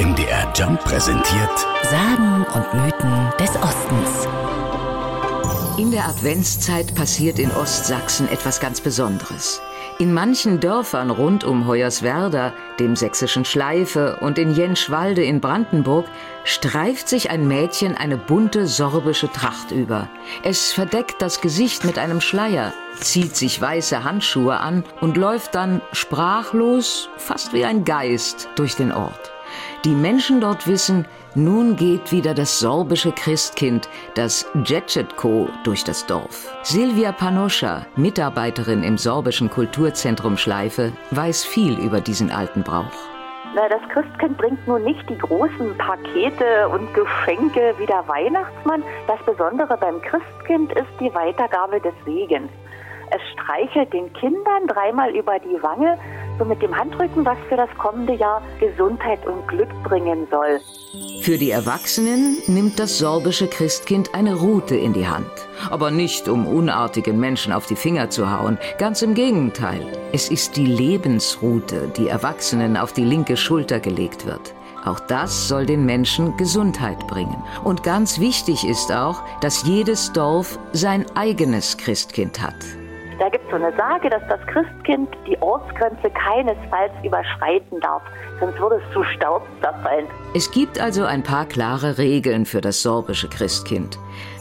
MDR Jump präsentiert Sagen und Mythen des Ostens. In der Adventszeit passiert in Ostsachsen etwas ganz Besonderes. In manchen Dörfern rund um Hoyerswerda, dem sächsischen Schleife und in Jenschwalde in Brandenburg streift sich ein Mädchen eine bunte sorbische Tracht über. Es verdeckt das Gesicht mit einem Schleier, zieht sich weiße Handschuhe an und läuft dann sprachlos, fast wie ein Geist, durch den Ort. Die Menschen dort wissen, nun geht wieder das sorbische Christkind, das Djetschetko, durch das Dorf. Silvia Panoscha, Mitarbeiterin im sorbischen Kulturzentrum Schleife, weiß viel über diesen alten Brauch. Das Christkind bringt nun nicht die großen Pakete und Geschenke wie der Weihnachtsmann. Das Besondere beim Christkind ist die Weitergabe des Segens. Es streichelt den Kindern dreimal über die Wange, so mit dem Handrücken, was für das kommende Jahr Gesundheit und Glück bringen soll. Für die Erwachsenen nimmt das sorbische Christkind eine Rute in die Hand. Aber nicht, um unartigen Menschen auf die Finger zu hauen. Ganz im Gegenteil. Es ist die Lebensrute, die Erwachsenen auf die linke Schulter gelegt wird. Auch das soll den Menschen Gesundheit bringen. Und ganz wichtig ist auch, dass jedes Dorf sein eigenes Christkind hat. Da gibt es so eine Sage, dass das Christkind die Ortsgrenze keinesfalls überschreiten darf, sonst würde es zu Staub zerfallen. Es gibt also ein paar klare Regeln für das sorbische Christkind.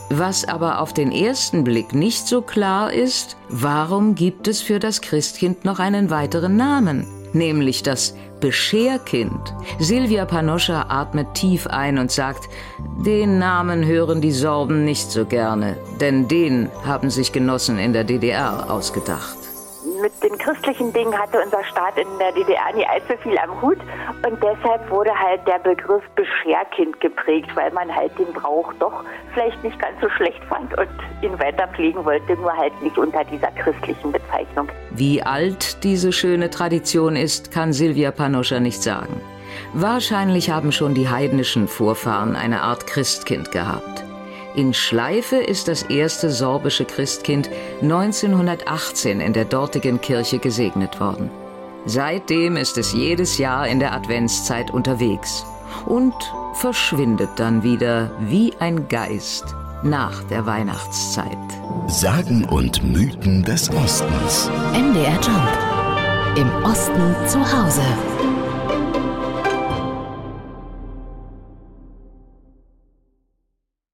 Was aber auf den ersten Blick nicht so klar ist, warum gibt es für das Christkind noch einen weiteren Namen, nämlich das Bescherkind. Silvia Panoscha atmet tief ein und sagt, den Namen hören die Sorben nicht so gerne, denn den haben sich Genossen in der DDR ausgedacht mit den christlichen Dingen hatte unser Staat in der DDR nie allzu viel am Hut und deshalb wurde halt der Begriff Bescherkind geprägt, weil man halt den Brauch doch vielleicht nicht ganz so schlecht fand und ihn weiter pflegen wollte, nur halt nicht unter dieser christlichen Bezeichnung. Wie alt diese schöne Tradition ist, kann Silvia Panoscha nicht sagen. Wahrscheinlich haben schon die heidnischen Vorfahren eine Art Christkind gehabt. In Schleife ist das erste sorbische Christkind 1918 in der dortigen Kirche gesegnet worden. Seitdem ist es jedes Jahr in der Adventszeit unterwegs und verschwindet dann wieder wie ein Geist nach der Weihnachtszeit. Sagen und Mythen des Ostens. MDR Jump. Im Osten zu Hause.